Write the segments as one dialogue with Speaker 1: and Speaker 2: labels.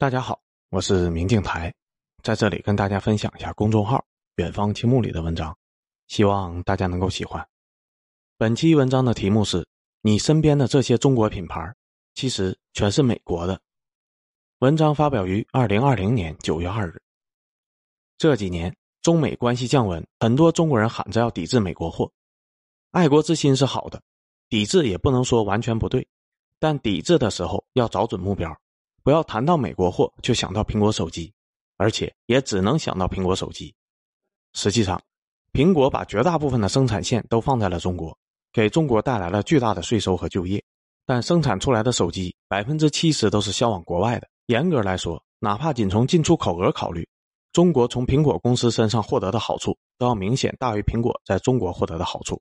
Speaker 1: 大家好，我是明镜台，在这里跟大家分享一下公众号“远方青木”里的文章，希望大家能够喜欢。本期文章的题目是你身边的这些中国品牌，其实全是美国的。文章发表于二零二零年九月二日。这几年中美关系降温，很多中国人喊着要抵制美国货，爱国之心是好的，抵制也不能说完全不对，但抵制的时候要找准目标。不要谈到美国货就想到苹果手机，而且也只能想到苹果手机。实际上，苹果把绝大部分的生产线都放在了中国，给中国带来了巨大的税收和就业。但生产出来的手机百分之七十都是销往国外的。严格来说，哪怕仅从进出口额考虑，中国从苹果公司身上获得的好处都要明显大于苹果在中国获得的好处。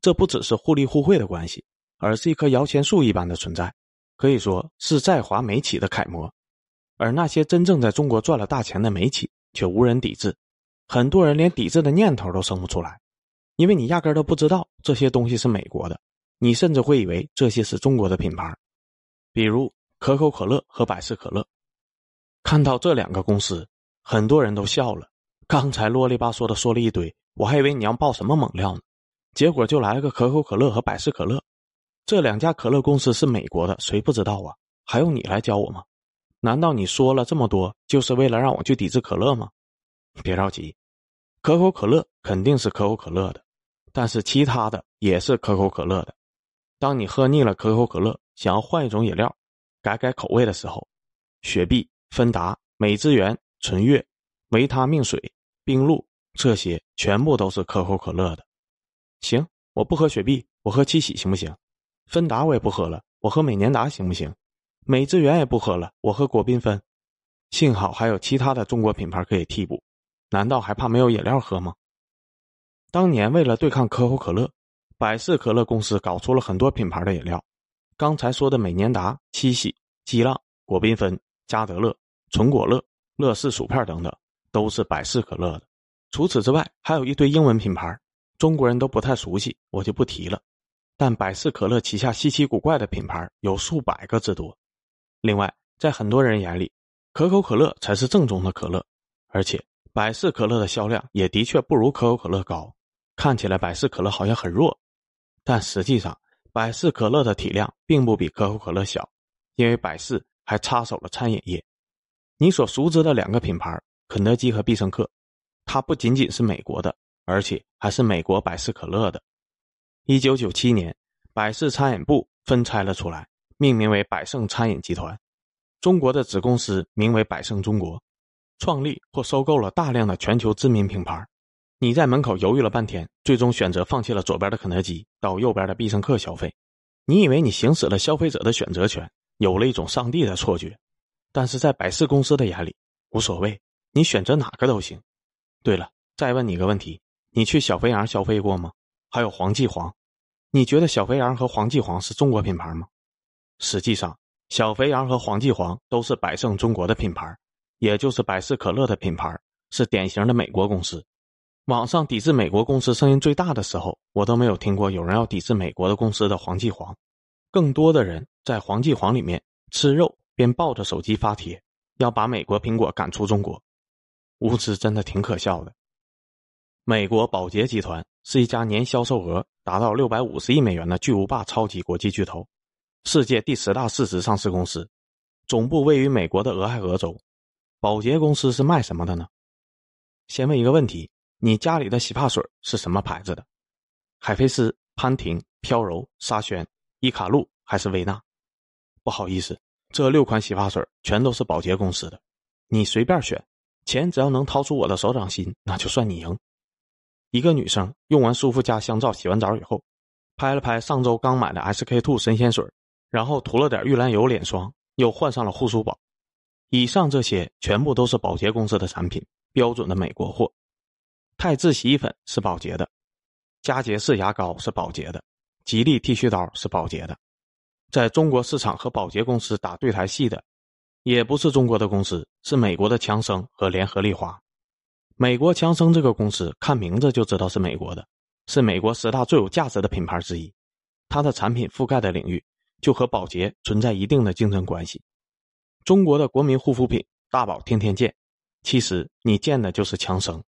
Speaker 1: 这不只是互利互惠的关系，而是一棵摇钱树一般的存在。可以说是在华美企的楷模，而那些真正在中国赚了大钱的美企却无人抵制，很多人连抵制的念头都生不出来，因为你压根都不知道这些东西是美国的，你甚至会以为这些是中国的品牌，比如可口可乐和百事可乐。看到这两个公司，很多人都笑了。刚才啰里吧嗦的说了一堆，我还以为你要爆什么猛料呢，结果就来了个可口可乐和百事可乐。这两家可乐公司是美国的，谁不知道啊？还用你来教我吗？难道你说了这么多，就是为了让我去抵制可乐吗？别着急，可口可乐肯定是可口可乐的，但是其他的也是可口可乐的。当你喝腻了可口可乐，想要换一种饮料，改改口味的时候，雪碧、芬达、美汁源、纯悦、维他命水、冰露，这些全部都是可口可乐的。行，我不喝雪碧，我喝七喜行不行？芬达我也不喝了，我喝美年达行不行？美汁源也不喝了，我喝果缤纷。幸好还有其他的中国品牌可以替补，难道还怕没有饮料喝吗？当年为了对抗可口可乐，百事可乐公司搞出了很多品牌的饮料。刚才说的美年达、七喜、激浪、果缤纷、加德乐、纯果乐、乐事薯片等等，都是百事可乐的。除此之外，还有一堆英文品牌，中国人都不太熟悉，我就不提了。但百事可乐旗下稀奇古怪的品牌有数百个之多。另外，在很多人眼里，可口可乐才是正宗的可乐，而且百事可乐的销量也的确不如可口可乐高。看起来百事可乐好像很弱，但实际上百事可乐的体量并不比可口可乐小，因为百事还插手了餐饮业。你所熟知的两个品牌，肯德基和必胜客，它不仅仅是美国的，而且还是美国百事可乐的。一九九七年，百事餐饮部分拆了出来，命名为百盛餐饮集团。中国的子公司名为百盛中国，创立或收购了大量的全球知名品牌。你在门口犹豫了半天，最终选择放弃了左边的肯德基，到右边的必胜客消费。你以为你行使了消费者的选择权，有了一种上帝的错觉。但是在百事公司的眼里，无所谓，你选择哪个都行。对了，再问你个问题：你去小肥羊消费过吗？还有黄记煌。你觉得小肥羊和黄记煌是中国品牌吗？实际上，小肥羊和黄记煌都是百胜中国的品牌，也就是百事可乐的品牌，是典型的美国公司。网上抵制美国公司声音最大的时候，我都没有听过有人要抵制美国的公司的黄记煌，更多的人在黄记煌里面吃肉边抱着手机发帖，要把美国苹果赶出中国，无知真的挺可笑的。美国宝洁集团是一家年销售额达到六百五十亿美元的巨无霸超级国际巨头，世界第十大市值上市公司，总部位于美国的俄亥俄州。宝洁公司是卖什么的呢？先问一个问题：你家里的洗发水是什么牌子的？海飞丝、潘婷、飘柔、沙宣、伊卡璐还是薇娜？不好意思，这六款洗发水全都是宝洁公司的，你随便选，钱只要能掏出我的手掌心，那就算你赢。一个女生用完舒肤佳香皂洗完澡以后，拍了拍上周刚买的 SK two 神仙水，然后涂了点玉兰油脸霜，又换上了护舒宝。以上这些全部都是宝洁公司的产品，标准的美国货。泰渍洗衣粉是宝洁的，佳洁士牙膏是宝洁的，吉利剃须刀是宝洁的。在中国市场和宝洁公司打对台戏的，也不是中国的公司，是美国的强生和联合利华。美国强生这个公司，看名字就知道是美国的，是美国十大最有价值的品牌之一。它的产品覆盖的领域就和宝洁存在一定的竞争关系。中国的国民护肤品大宝天天见，其实你见的就是强生。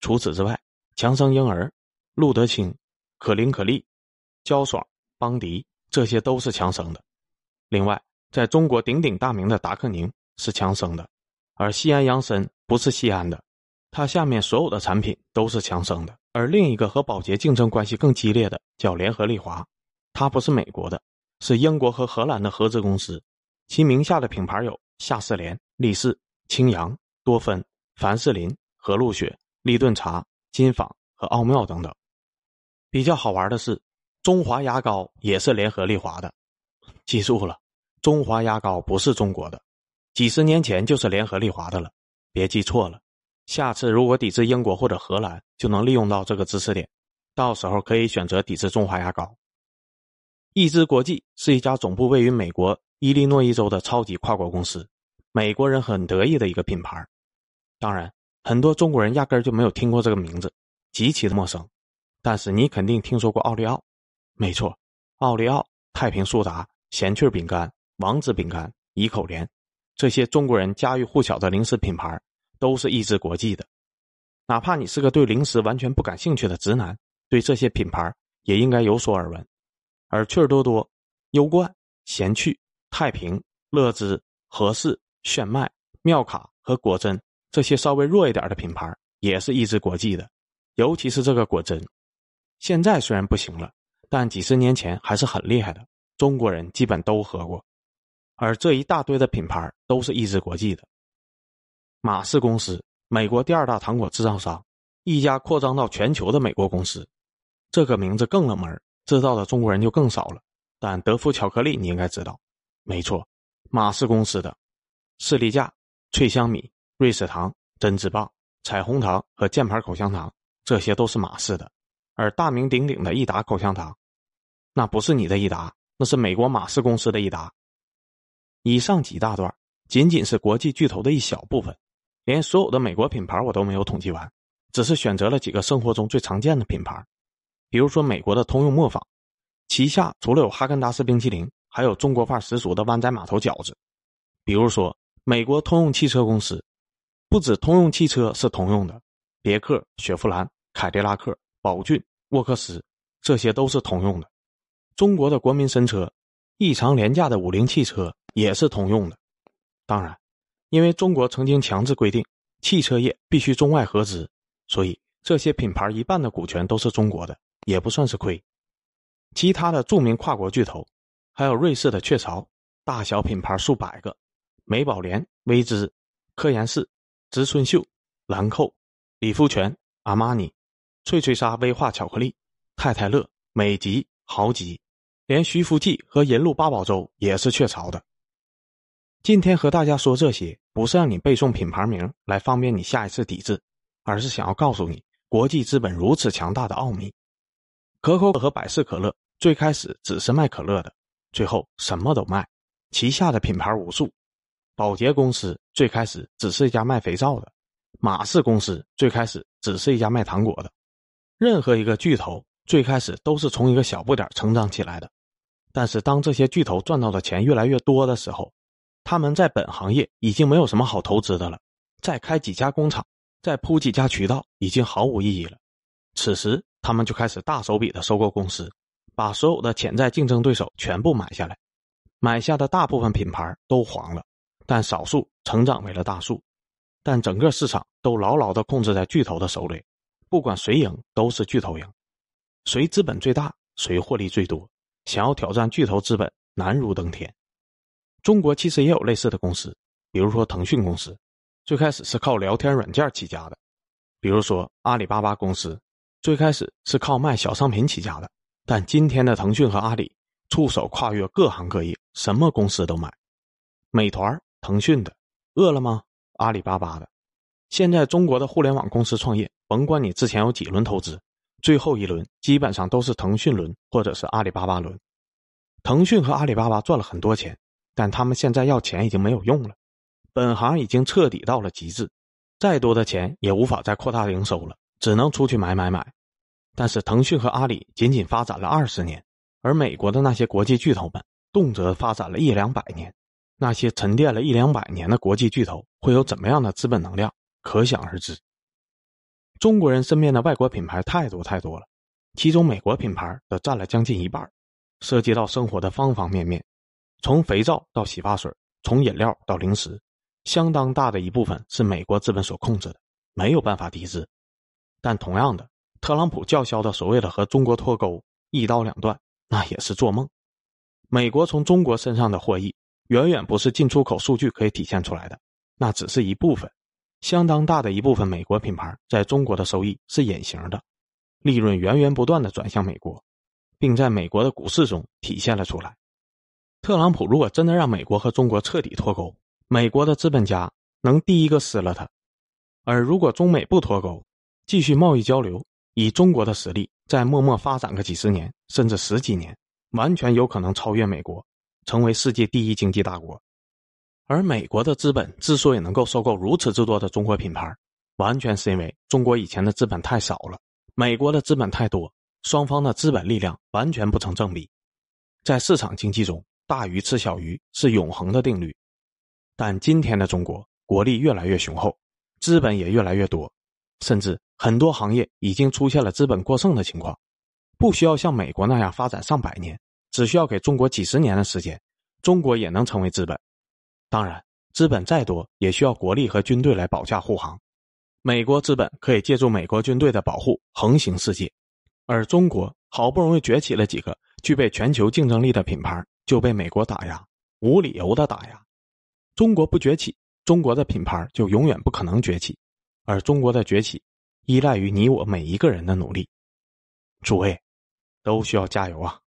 Speaker 1: 除此之外，强生婴儿、露得清、可伶可俐、娇爽、邦迪，这些都是强生的。另外，在中国鼎鼎大名的达克宁是强生的，而西安杨参不是西安的，它下面所有的产品都是强生的。而另一个和宝洁竞争关系更激烈的叫联合利华，它不是美国的，是英国和荷兰的合资公司，其名下的品牌有夏士莲、力士、清扬、多芬、凡士林、和路雪、立顿茶、金纺和奥妙等等。比较好玩的是，中华牙膏也是联合利华的，记住了。中华牙膏不是中国的，几十年前就是联合利华的了，别记错了。下次如果抵制英国或者荷兰，就能利用到这个知识点，到时候可以选择抵制中华牙膏。易之国际是一家总部位于美国伊利诺伊州的超级跨国公司，美国人很得意的一个品牌。当然，很多中国人压根就没有听过这个名字，极其的陌生。但是你肯定听说过奥利奥，没错，奥利奥、太平苏打、咸趣饼干。王子饼干、怡口莲，这些中国人家喻户晓的零食品牌，都是益智国际的。哪怕你是个对零食完全不感兴趣的直男，对这些品牌也应该有所耳闻。而趣多多、优冠、闲趣、太平、乐之、和氏、炫迈、妙卡和果珍这些稍微弱一点的品牌，也是益智国际的。尤其是这个果珍，现在虽然不行了，但几十年前还是很厉害的，中国人基本都喝过。而这一大堆的品牌都是益智国际的。马氏公司，美国第二大糖果制造商，一家扩张到全球的美国公司。这个名字更冷门，知道的中国人就更少了。但德芙巧克力你应该知道，没错，马氏公司的士力架、脆香米、瑞士糖、珍芝棒、彩虹糖和键盘口香糖，这些都是马氏的。而大名鼎鼎的益达口香糖，那不是你的益达，那是美国马氏公司的益达。以上几大段仅仅是国际巨头的一小部分，连所有的美国品牌我都没有统计完，只是选择了几个生活中最常见的品牌，比如说美国的通用磨坊，旗下除了有哈根达斯冰淇淋，还有中国范十足的湾仔码头饺子；比如说美国通用汽车公司，不止通用汽车是通用的，别克、雪佛兰、凯迪拉克、宝骏、沃克斯，这些都是通用的。中国的国民神车，异常廉价的五菱汽车。也是通用的，当然，因为中国曾经强制规定汽车业必须中外合资，所以这些品牌一半的股权都是中国的，也不算是亏。其他的著名跨国巨头，还有瑞士的雀巢，大小品牌数百个，美宝莲、薇姿、科颜氏、植村秀、兰蔻、理肤泉、阿玛尼、脆脆鲨威化巧克力、太太乐、美极、豪吉，连徐福记和银鹭八宝粥也是雀巢的。今天和大家说这些，不是让你背诵品牌名来方便你下一次抵制，而是想要告诉你国际资本如此强大的奥秘。可口可乐和百事可乐最开始只是卖可乐的，最后什么都卖，旗下的品牌无数。宝洁公司最开始只是一家卖肥皂的，马氏公司最开始只是一家卖糖果的。任何一个巨头最开始都是从一个小不点成长起来的，但是当这些巨头赚到的钱越来越多的时候，他们在本行业已经没有什么好投资的了，再开几家工厂，再铺几家渠道，已经毫无意义了。此时，他们就开始大手笔的收购公司，把所有的潜在竞争对手全部买下来。买下的大部分品牌都黄了，但少数成长为了大树。但整个市场都牢牢的控制在巨头的手里，不管谁赢，都是巨头赢。谁资本最大，谁获利最多。想要挑战巨头资本，难如登天。中国其实也有类似的公司，比如说腾讯公司，最开始是靠聊天软件起家的；比如说阿里巴巴公司，最开始是靠卖小商品起家的。但今天的腾讯和阿里，触手跨越各行各业，什么公司都买。美团，腾讯的；饿了么，阿里巴巴的。现在中国的互联网公司创业，甭管你之前有几轮投资，最后一轮基本上都是腾讯轮或者是阿里巴巴轮。腾讯和阿里巴巴赚了很多钱。但他们现在要钱已经没有用了，本行已经彻底到了极致，再多的钱也无法再扩大营收了，只能出去买买买。但是腾讯和阿里仅仅发展了二十年，而美国的那些国际巨头们动辄发展了一两百年，那些沉淀了一两百年的国际巨头会有怎么样的资本能量，可想而知。中国人身边的外国品牌太多太多了，其中美国品牌则占了将近一半，涉及到生活的方方面面，从肥皂到洗发水，从饮料到零食，相当大的一部分是美国资本所控制的，没有办法抵制。但同样的，特朗普叫嚣的所谓的和中国脱钩、一刀两断，那也是做梦。美国从中国身上的获益，远远不是进出口数据可以体现出来的，那只是一部分。相当大的一部分美国品牌在中国的收益是隐形的，利润源源不断的转向美国，并在美国的股市中体现了出来。特朗普如果真的让美国和中国彻底脱钩，美国的资本家能第一个撕了他；而如果中美不脱钩，继续贸易交流，以中国的实力再默默发展个几十年甚至十几年，完全有可能超越美国，成为世界第一经济大国。而美国的资本之所以能够收购如此之多的中国品牌，完全是因为中国以前的资本太少了，美国的资本太多，双方的资本力量完全不成正比。在市场经济中，大鱼吃小鱼是永恒的定律。但今天的中国国力越来越雄厚，资本也越来越多，甚至很多行业已经出现了资本过剩的情况，不需要像美国那样发展上百年，只需要给中国几十年的时间，中国也能成为资本。当然，资本再多也需要国力和军队来保驾护航。美国资本可以借助美国军队的保护横行世界，而中国好不容易崛起了几个具备全球竞争力的品牌，就被美国打压，无理由的打压。中国不崛起，中国的品牌就永远不可能崛起，而中国的崛起依赖于你我每一个人的努力。诸位，都需要加油啊！